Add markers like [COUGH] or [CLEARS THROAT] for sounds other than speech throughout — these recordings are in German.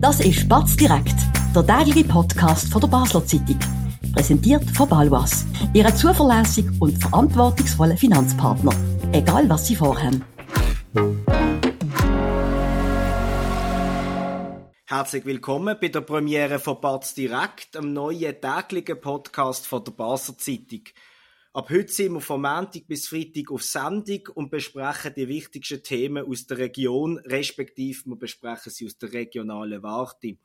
Das ist Batz direkt, der tägliche Podcast von der Basler Zeitung. Präsentiert von Balwas, Ihrem zuverlässigen und verantwortungsvollen Finanzpartner. Egal was Sie vorhaben. Herzlich willkommen bei der Premiere von Batz direkt, einem neuen täglichen Podcast von der Basler Zeitung. Ab heute sind wir von Montag bis Freitag auf Sendung und besprechen die wichtigsten Themen aus der Region, respektive wir besprechen sie aus der regionalen Warte.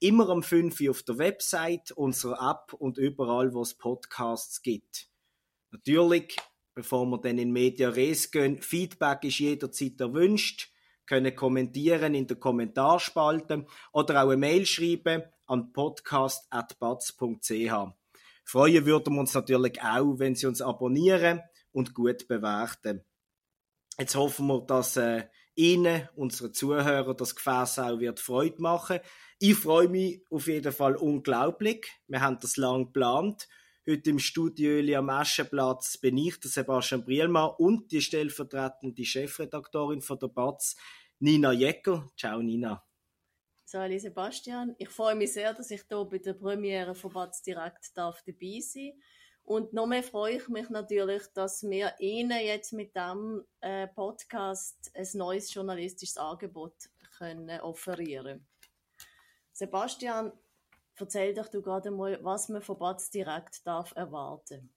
Immer am 5 Uhr auf der Website, unserer App und überall, wo es Podcasts gibt. Natürlich, bevor wir dann in Media Res gehen, Feedback ist jederzeit erwünscht, können kommentieren in der Kommentarspalte oder auch eine Mail schreiben an podcast.batz.ch. Freuen würden wir uns natürlich auch, wenn Sie uns abonnieren und gut bewerten. Jetzt hoffen wir, dass äh, Ihnen, unseren Zuhörern, das Gefäß auch wird Freude machen. Ich freue mich auf jeden Fall unglaublich. Wir haben das lang geplant. Heute im Studio am Aschenplatz bin ich, der Sebastian Brielmann und die stellvertretende Chefredaktorin von der BATS, Nina Jecker. Ciao Nina. Sali Sebastian. Ich freue mich sehr, dass ich hier bei der Premiere von Batz Direkt darf dabei sein. Und noch mehr freue ich mich natürlich, dass wir Ihnen jetzt mit diesem äh, Podcast ein neues journalistisches Angebot können offerieren. Sebastian, erzähl doch du gerade mal, was man von Batz Direkt darf erwarten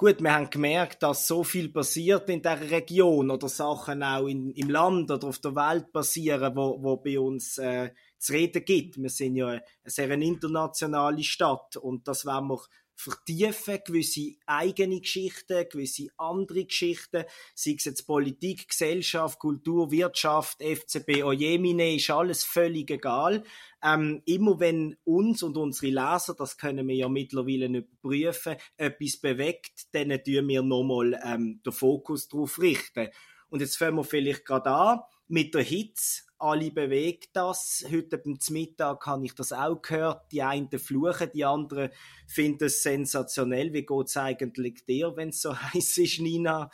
Gut, wir haben gemerkt, dass so viel passiert in der Region oder Sachen auch in, im Land oder auf der Welt passieren, wo, wo bei uns äh, zu reden gibt. Wir sind ja eine sehr internationale Stadt und das wollen wir vertiefen, gewisse eigene Geschichten, gewisse andere Geschichten, sei es jetzt Politik, Gesellschaft, Kultur, Wirtschaft, FCB, Ojemine, ist alles völlig egal. Ähm, immer wenn uns und unsere Leser, das können wir ja mittlerweile überprüfen, etwas bewegt, dann tun wir nochmal ähm, den Fokus darauf richten. Und jetzt fangen wir vielleicht gerade an mit der Hitze alle bewegt das. Heute beim Mittag habe ich das auch gehört. Die einen fluchen, die anderen finden es sensationell. Wie geht es eigentlich dir, wenn es so [LAUGHS] heiß ist, Nina?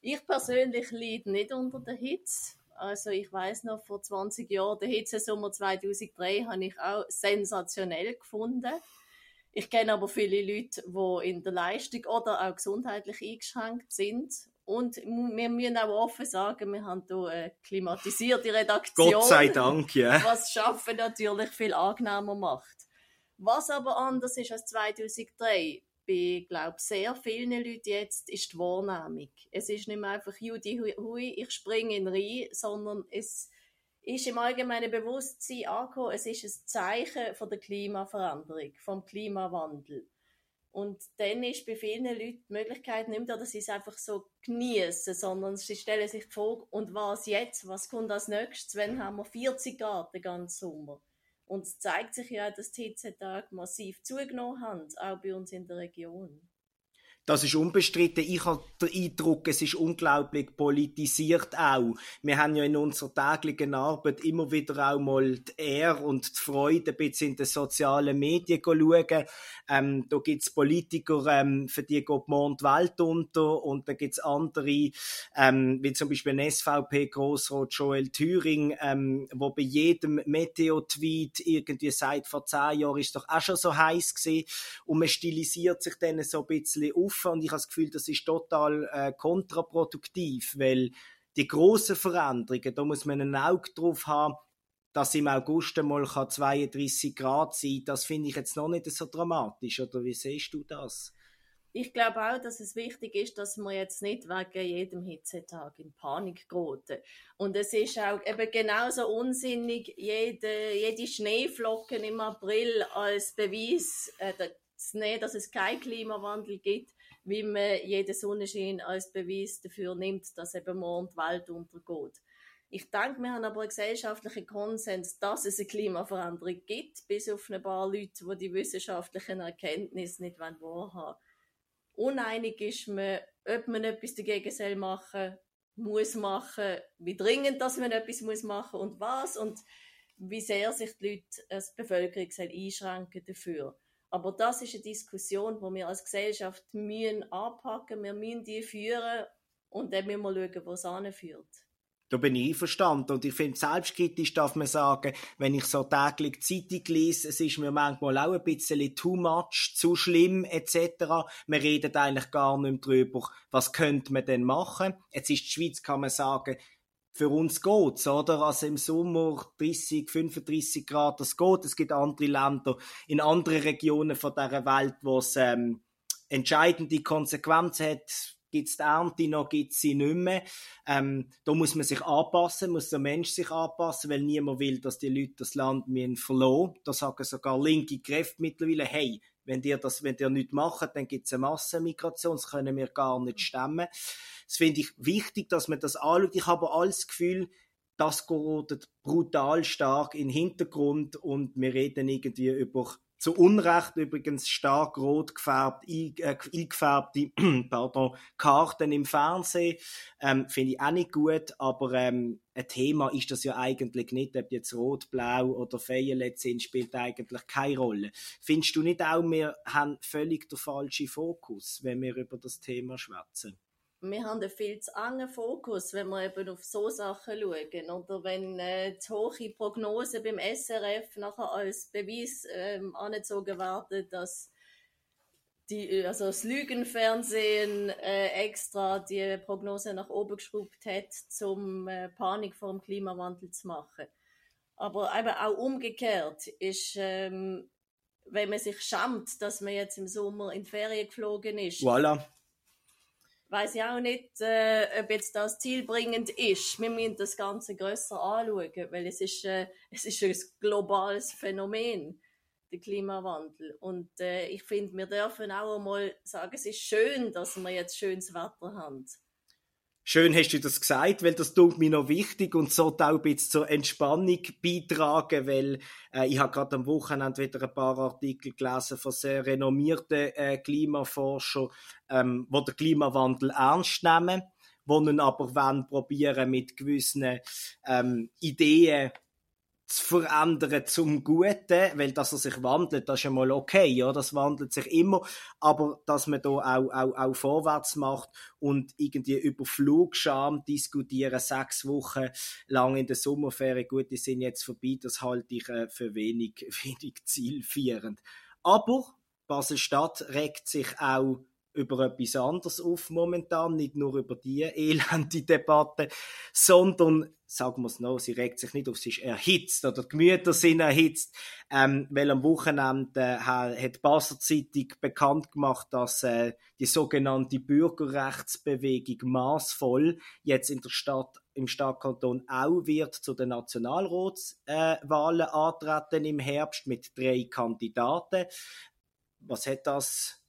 Ich persönlich leide nicht unter der Hitze. Also ich weiß noch, vor 20 Jahren, der Hitzesommer 2003, habe ich auch sensationell gefunden. Ich kenne aber viele Leute, die in der Leistung oder auch gesundheitlich eingeschränkt sind und wir müssen auch offen sagen, wir haben hier eine klimatisierte Redaktion. Gott sei Dank, ja. Was Schaffen natürlich viel angenehmer macht. Was aber anders ist als 2003, bei glaube sehr vielen Leuten jetzt, ist die Wahrnehmung. Es ist nicht mehr einfach Judy Hui, ich springe in rein, sondern es ist im allgemeinen Bewusstsein angekommen, es ist ein Zeichen von der Klimaveränderung, vom Klimawandel. Und dann ist bei vielen Leuten die Möglichkeit nicht mehr, dass sie es einfach so genießen, sondern sie stellen sich die Frage, und was jetzt? Was kommt als nächstes? Wenn haben wir 40 Grad den ganzen Sommer? Und es zeigt sich ja, dass die Hitzetage massiv zugenommen haben, auch bei uns in der Region. Das ist unbestritten. Ich habe den Eindruck, es ist unglaublich politisiert auch. Wir haben ja in unserer täglichen Arbeit immer wieder auch mal die Ehre und die Freude, ein bisschen in den sozialen Medien schauen. Ähm, da gibt's Politiker, ähm, für die geht morgen die Welt unter und da gibt's andere, ähm, wie zum Beispiel ein SVP-Grossrat Joel Thüring, ähm, wo bei jedem Meteo-Tweet irgendwie sagt, vor zehn Jahren ist doch auch schon so heiß gewesen und man stilisiert sich dann so ein bisschen auf laufen und ich habe das Gefühl, das ist total äh, kontraproduktiv, weil die grossen Veränderungen, da muss man ein Auge drauf haben, dass im August einmal 32 Grad sein kann, das finde ich jetzt noch nicht so dramatisch, oder wie siehst du das? Ich glaube auch, dass es wichtig ist, dass man jetzt nicht wegen jedem Hitzetag in Panik geraten. Und es ist auch eben genauso unsinnig, jede, jede Schneeflocken im April als Beweis äh, zu nehmen, dass es keinen Klimawandel gibt wie man jeden Sonnenschein als Beweis dafür nimmt, dass eben morgen die Welt untergeht. Ich denke, wir haben aber einen gesellschaftlichen Konsens, dass es eine Klimaveränderung gibt, bis auf ein paar Leute, die die wissenschaftlichen Erkenntnisse nicht wahrhaben Uneinig ist man, ob man etwas dagegen machen muss machen, wie dringend dass man etwas muss machen und was und wie sehr sich die Leute als Bevölkerung einschränken dafür. Aber das ist eine Diskussion, die wir als Gesellschaft müssen anpacken, wir müssen die führen und dann müssen wir schauen, wo es anführt. Da bin ich einverstanden. Und ich finde, selbstkritisch darf man sagen, wenn ich so täglich Zeitung lese, es ist mir manchmal auch ein bisschen too much, zu schlimm, etc. Man redet eigentlich gar nicht mehr drüber, was könnte man denn machen. Jetzt ist die Schweiz, kann man sagen, für uns geht's, oder? Also im Sommer 30, 35 Grad, das geht. Es gibt andere Länder in anderen Regionen von dieser Welt, wo es ähm, entscheidende Konsequenzen hat. Gibt es die Ernte noch, gibt es sie nicht mehr. Ähm, da muss man sich anpassen, muss der Mensch sich anpassen, weil niemand will, dass die Leute das Land verloren Da sagen sogar linke Kräfte mittlerweile, hey, wenn ihr das, wenn ihr nichts macht, dann gibt es eine Massenmigration, das können wir gar nicht stemmen. Das finde ich wichtig, dass man das anschaut. Ich habe alles Gefühl, das geht brutal stark in den Hintergrund und wir reden irgendwie über zu Unrecht übrigens stark rot gefärbt, äh, eingefärbte [CLEARS THROAT] pardon, Karten im Fernsehen. Ähm, Finde ich auch nicht gut, aber ähm, ein Thema ist das ja eigentlich nicht. Ob jetzt rot, blau oder Violet sind, spielt eigentlich keine Rolle. Findest du nicht auch, wir haben völlig den falschen Fokus, wenn wir über das Thema schwätzen? Wir haben einen viel zu engen Fokus, wenn wir eben auf so Sachen schauen. Oder wenn äh, die hohe Prognose beim SRF nachher als Beweis ähm, angezogen werden, dass die, also das Lügenfernsehen äh, extra die Prognose nach oben geschraubt hat, um äh, Panik vor dem Klimawandel zu machen. Aber eben auch umgekehrt ist, ähm, wenn man sich schämt, dass man jetzt im Sommer in die Ferien geflogen ist. Voilà weiß ich auch nicht, äh, ob jetzt das zielbringend ist. Wir müssen das Ganze grösser anschauen, weil es ist, äh, es ist ein globales Phänomen, der Klimawandel. Und äh, ich finde, wir dürfen auch einmal sagen, es ist schön, dass wir jetzt schönes Wetter haben. Schön hast du das gesagt, weil das tut mir noch wichtig und so auch ein bisschen zur Entspannung beitragen, weil äh, ich habe gerade am Wochenende wieder ein paar Artikel gelesen von sehr renommierten äh, Klimaforschern, ähm, wo der Klimawandel ernst nehmen, wo nun aber wollen probieren mit gewissen ähm, Ideen zu verändern zum Guten, weil dass er sich wandelt, das ist ja mal okay, ja, das wandelt sich immer, aber dass man da auch, auch, auch vorwärts macht und irgendwie über Flugscham diskutieren, sechs Wochen lang in der Sommerferien, gut, die sind jetzt vorbei, das halte ich äh, für wenig, [LAUGHS] wenig zielführend. Aber Basel-Stadt regt sich auch über etwas anderes auf momentan, nicht nur über die elende Debatte, sondern, sagen wir es noch, sie regt sich nicht auf, sie ist erhitzt oder die Gemüter sind erhitzt, ähm, weil am Wochenende äh, hat die Basler Zeitung bekannt gemacht, dass äh, die sogenannte Bürgerrechtsbewegung maßvoll jetzt in der Stadt im Stadtkanton auch wird zu den Nationalratswahlen äh, antreten im Herbst mit drei Kandidaten. Was hat das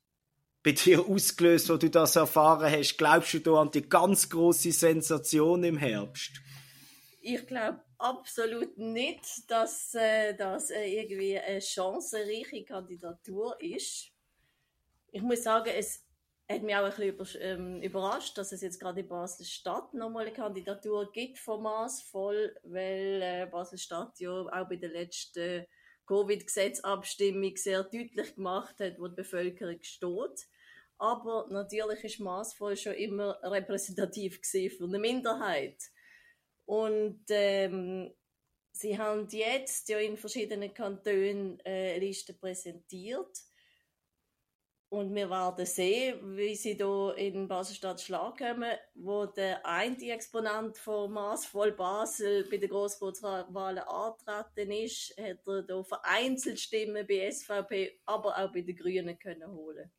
bei dir ausgelöst, wo du das erfahren hast? Glaubst du an die ganz große Sensation im Herbst? Ich glaube absolut nicht, dass äh, das äh, irgendwie eine chancenreiche Kandidatur ist. Ich muss sagen, es hat mich auch ein bisschen ähm, überrascht, dass es jetzt gerade in Basel-Stadt nochmal eine Kandidatur gibt von Maßvoll, weil äh, Basel-Stadt ja auch bei der letzten Covid-Gesetzabstimmung sehr deutlich gemacht hat, wo die Bevölkerung steht. Aber natürlich ist maßvoll schon immer repräsentativ für eine Minderheit. Und ähm, sie haben jetzt ja in verschiedenen Kantonen äh, Listen präsentiert. Und wir werden sehen, wie sie da in Basel-Stadt Schlag kommen, wo der eine Exponent von Maßvoll Basel bei den Grossratswahlen antreten ist, hat er da vereinzelt Stimmen bei SVP, aber auch bei den Grünen können holen.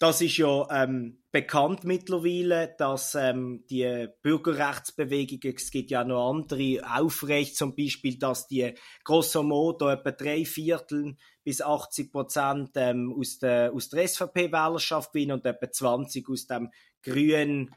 Das ist ja ähm, bekannt mittlerweile, dass ähm, die Bürgerrechtsbewegung, es gibt ja noch andere, aufrecht zum Beispiel, dass die grosso modo etwa drei Viertel bis 80 Prozent ähm, aus der, aus der SVP-Wählerschaft gewinnen und etwa 20 aus dem grünen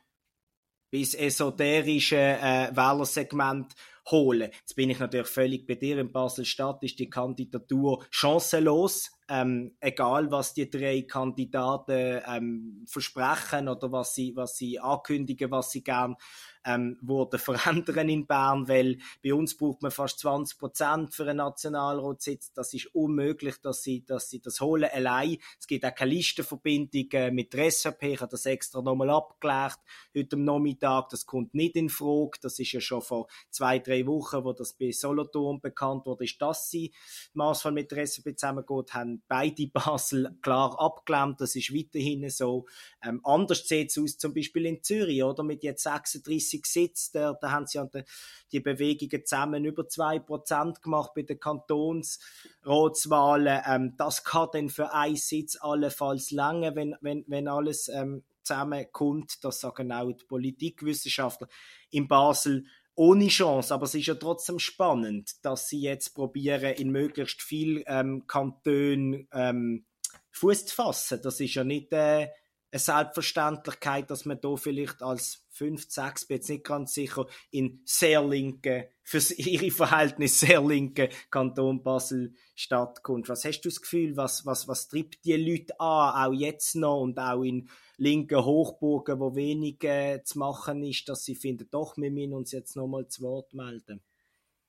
bis esoterischen äh, Wählersegment holen. Jetzt bin ich natürlich völlig bei dir. In Basel-Stadt ist die Kandidatur chancenlos. Ähm, egal, was die drei Kandidaten ähm, versprechen oder was sie, was sie ankündigen, was sie gern ähm, wurde verändern in Bern, weil bei uns braucht man fast 20 Prozent für einen Nationalratssitz. Das ist unmöglich, dass sie, dass sie das holen allein. Es gibt auch keine Listenverbindung mit der SVP. Ich habe das extra nochmal abgeklärt heute am Nachmittag. Das kommt nicht in Frage. Das ist ja schon vor zwei, drei Wochen, wo das bei Solothurn bekannt wurde, ist, dass sie Maßfall mit der SVP zusammengeht, haben beide [LAUGHS] Basel klar abgelehnt. Das ist weiterhin so. Ähm, anders sieht es aus, zum Beispiel in Zürich, oder? Mit jetzt 36 Sitzen, da, da haben sie ja die, die Bewegungen zusammen über 2% gemacht bei den Kantonsratswahlen. Ähm, das kann dann für einen Sitz allenfalls lange, wenn, wenn, wenn alles ähm, zusammenkommt. Das sagen auch die Politikwissenschaftler in Basel ohne Chance, aber es ist ja trotzdem spannend, dass sie jetzt probieren, in möglichst viel ähm, Kantonen ähm, Fuß zu fassen. Das ist ja nicht äh, eine Selbstverständlichkeit, dass man da vielleicht als 5, 6, bin jetzt nicht ganz sicher, in sehr linken, für [LAUGHS] ihre Verhältnisse sehr linken Kanton Basel stattkommt. Was hast du das Gefühl, was, was, was treibt die Leute an, auch jetzt noch und auch in linken Hochburgen, wo wenig äh, zu machen ist, dass sie finden, doch, wir müssen uns jetzt noch mal zu Wort melden?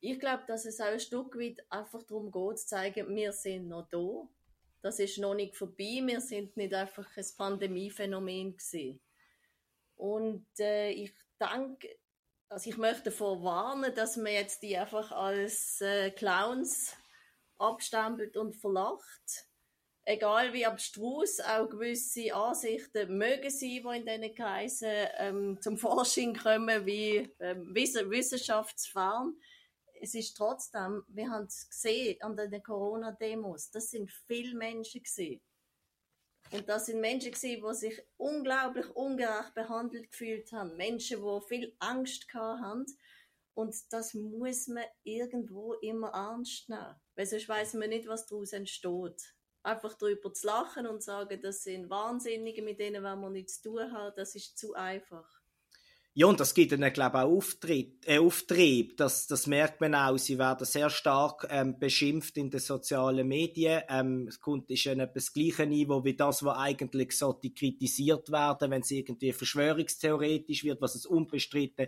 Ich glaube, dass es auch ein Stück weit einfach darum geht, zu zeigen, wir sind noch da das ist noch nicht vorbei. Wir sind nicht einfach ein Pandemiephänomen gewesen. Und äh, ich denke, also ich möchte davor warnen, dass man jetzt die einfach als äh, Clowns abstempelt und verlacht. Egal wie abstrus auch gewisse Ansichten mögen sein, die in diesen Kreisen ähm, zum Forschung kommen, wie ähm, wissenschaftsfern es ist trotzdem, wir haben es gesehen an den Corona-Demos, das sind viele Menschen gesehen. Und das sind Menschen gewesen, die sich unglaublich ungerecht behandelt gefühlt haben. Menschen, die viel Angst haben. Und das muss man irgendwo immer ernst nehmen. Weil sonst weiss man nicht, was daraus entsteht. Einfach darüber zu lachen und sagen, das sind Wahnsinnige, mit denen wir nichts zu tun haben, das ist zu einfach. Ja, und das gibt ihnen, glaube ich, auch Auftrieb. Äh, Auftrieb. Das, das merkt man auch. Sie werden sehr stark ähm, beschimpft in den sozialen Medien. Ähm, es kommt ist ein das gleiche Niveau wie das, was eigentlich sollte kritisiert werden, wenn es irgendwie verschwörungstheoretisch wird, was es unbestritten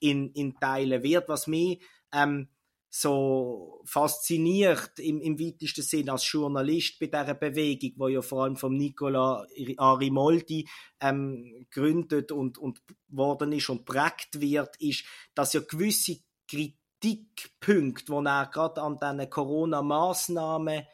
in, in Teilen wird. Was mich ähm, so fasziniert im, im weitesten Sinn als Journalist bei dieser Bewegung, wo ja vor allem von Nicola Arimoldi ähm, gegründet und, und worden ist und prägt wird, ist, dass ja gewisse Kritikpunkte, die er gerade an diesen Corona-Massnahmen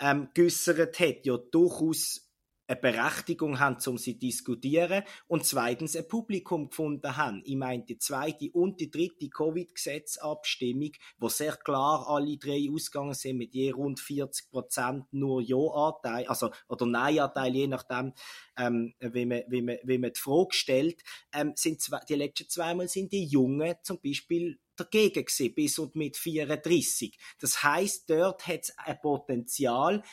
ähm, geäussert hat, ja durchaus eine Berechtigung haben, um sie zu diskutieren und zweitens ein Publikum gefunden haben. Ich meine, die zweite und die dritte Covid-Gesetzabstimmung, wo sehr klar alle drei ausgegangen sind mit je rund 40 Prozent nur Ja-Anteil, also oder Nein-Anteil, je nachdem, ähm, wie, man, wie, man, wie man die Frage stellt, ähm, sind zwei, die letzten zweimal sind die Jungen zum Beispiel dagegen gewesen, bis und mit 34. Das heißt, dort hat es ein Potenzial,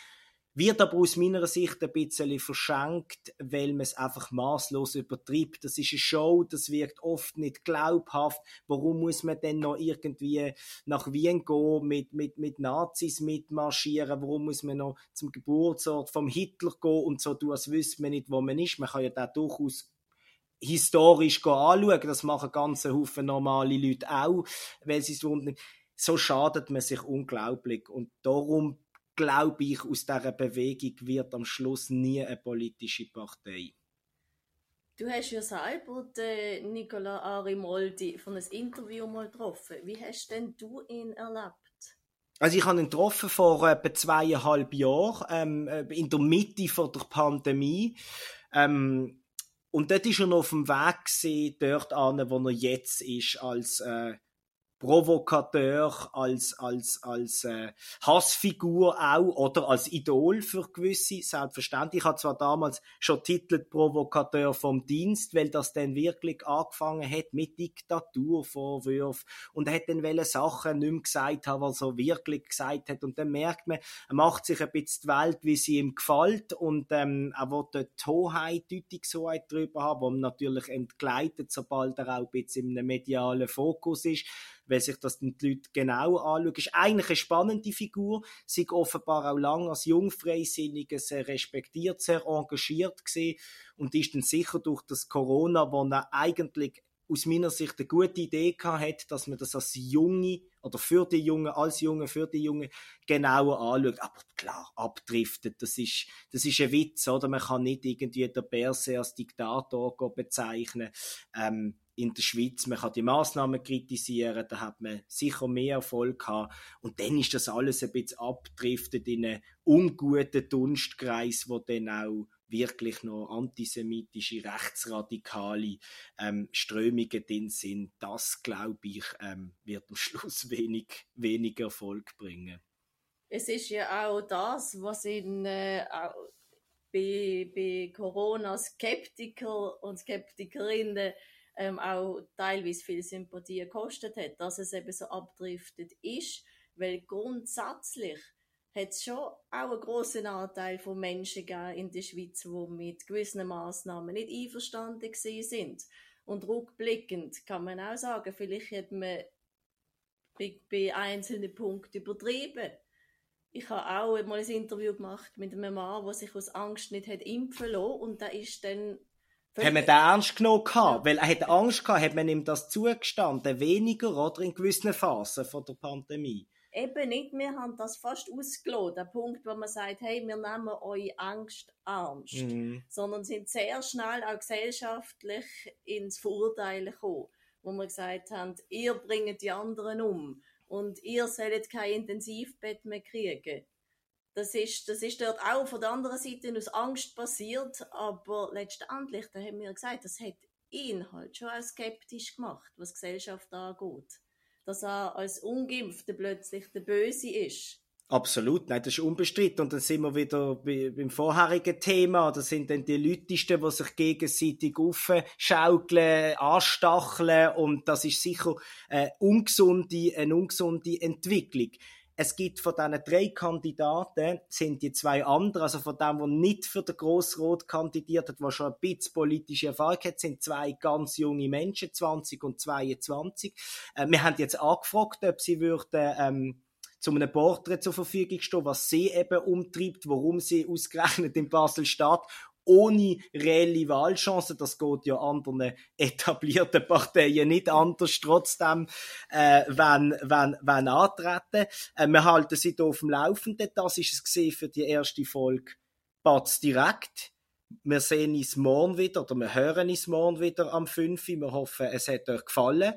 wird aber aus meiner Sicht ein bisschen verschenkt, weil man es einfach maßlos übertreibt. Das ist eine Show, das wirkt oft nicht glaubhaft. Warum muss man denn noch irgendwie nach Wien gehen, mit, mit, mit Nazis mitmarschieren? Warum muss man noch zum Geburtsort vom Hitler gehen und so tun, als wüsste man nicht, wo man ist? Man kann ja da durchaus historisch anschauen. Das machen ganze Haufen normale Leute auch, weil sie es so schadet man sich unglaublich. Und darum glaube ich, aus dieser Bewegung wird am Schluss nie eine politische Partei. Du hast ja selber den Nicola Arimoldi von einem Interview mal getroffen. Wie hast denn du ihn erlebt? Also ich habe ihn getroffen vor etwa zweieinhalb Jahren, ähm, äh, in der Mitte von der Pandemie. Ähm, und dort war er noch auf dem Weg gewesen, dort an, wo er jetzt ist, als äh, Provokateur, als, als, als äh, Hassfigur auch oder als Idol für gewisse, selbstverständlich. Ich habe zwar damals schon titelt Provokateur vom Dienst, weil das dann wirklich angefangen hat mit Diktaturvorwürfen und hat dann welche Sachen nicht mehr gesagt haben, was er wirklich gesagt hat und dann merkt man, er macht sich ein bisschen die Welt, wie sie ihm gefällt und ähm, er will dort die Hoheit, Deutungshoheit drüber haben, die ihm natürlich entgleitet, sobald er auch ein bisschen im medialen Fokus ist weil sich das die Leute genau anschauen. Ist eigentlich eine spannende Figur, sie offenbar auch lange als Jungfreisinniger sehr respektiert, sehr engagiert gesehen und ist dann sicher durch das Corona, wo er eigentlich aus meiner Sicht eine gute Idee gehabt dass man das als Junge oder für die Jungen, als Junge, für die Jungen genauer anschaut. Aber klar, abdriftet, das ist, das ist ein Witz, oder? Man kann nicht irgendwie der Berse als Diktator bezeichnen. Ähm, in der Schweiz. Man kann die Maßnahmen kritisieren, da hat man sicher mehr Erfolg gehabt. Und dann ist das alles ein bisschen abdriftet in einen unguten Dunstkreis, wo dann auch wirklich noch antisemitische, rechtsradikale ähm, Strömungen drin sind. Das, glaube ich, ähm, wird am Schluss [LAUGHS] wenig, wenig Erfolg bringen. Es ist ja auch das, was in äh, bei, bei Corona Skeptiker und Skeptikerinnen ähm, auch teilweise viel Sympathie gekostet hat, dass es eben so abdriftet ist, weil grundsätzlich hat es schon auch einen grossen Anteil von Menschen in der Schweiz, die mit gewissen Massnahmen nicht einverstanden sind. Und rückblickend kann man auch sagen, vielleicht hat man bei, bei einzelnen Punkten übertrieben. Ich habe auch mal ein Interview gemacht mit einem Mann, der sich aus Angst nicht hat impfen lassen und da ist dann haben wir den ernst genommen gehabt? Weil er hat Angst gehabt, hat man ihm das zugestanden, weniger oder in gewissen Phasen von der Pandemie? Eben nicht, wir haben das fast ausgeloten, der Punkt, wo man sagt, hey, wir nehmen eure Angst ernst, mhm. sondern sind sehr schnell auch gesellschaftlich ins Verurteilen gekommen, wo wir gesagt haben, ihr bringt die anderen um und ihr sollt kein Intensivbett mehr kriegen das ist, das ist dort auch von der anderen Seite aus Angst passiert, aber letztendlich, da haben wir gesagt, das hat ihn halt schon auch skeptisch gemacht, was Gesellschaft angeht. Dass er als Ungeimpfter plötzlich der Böse ist. Absolut, nein, das ist unbestritten. Und dann sind wir wieder beim vorherigen Thema. Das sind dann die Leutisten, die sich gegenseitig aufschaukeln, anstacheln. Und das ist sicher eine ungesunde, eine ungesunde Entwicklung es gibt von diesen drei Kandidaten, sind die zwei anderen, also von dem, der nicht für den Grossrot kandidiert hat, der schon ein bisschen politische Erfahrung hat, sind zwei ganz junge Menschen, 20 und 22. Äh, wir haben jetzt angefragt, ob sie würden, ähm, zu einem Porträt zur Verfügung stehen, was sie eben umtreibt, warum sie ausgerechnet in Basel-Stadt ohne reelle Wahlchancen. Das geht ja anderen etablierten Parteien nicht anders, trotzdem, äh, wenn, wenn, wenn antreten. Äh, wir halten sie hier auf dem Laufenden. Das ist es für die erste Folge Batz direkt. Wir sehen uns morgen wieder, oder wir hören uns morgen wieder am 5. Wir hoffen, es hat euch gefallen.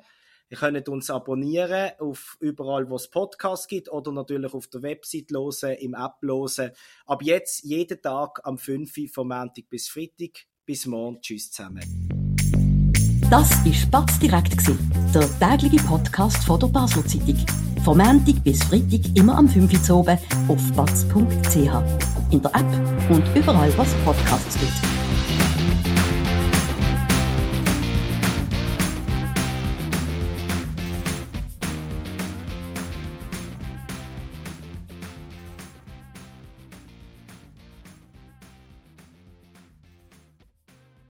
Ihr könnt uns abonnieren auf überall, wo es Podcasts gibt oder natürlich auf der Website hören, im App hören. Ab jetzt jeden Tag am 5. Uhr vom Montag bis Freitag. Bis morgen. Tschüss zusammen. Das war Spatz direkt, der tägliche Podcast von der Basler Zeitung. Vom Montag bis Freitag immer am 5. Uhr oben auf batz.ch. In der App und überall, was Podcasts gibt.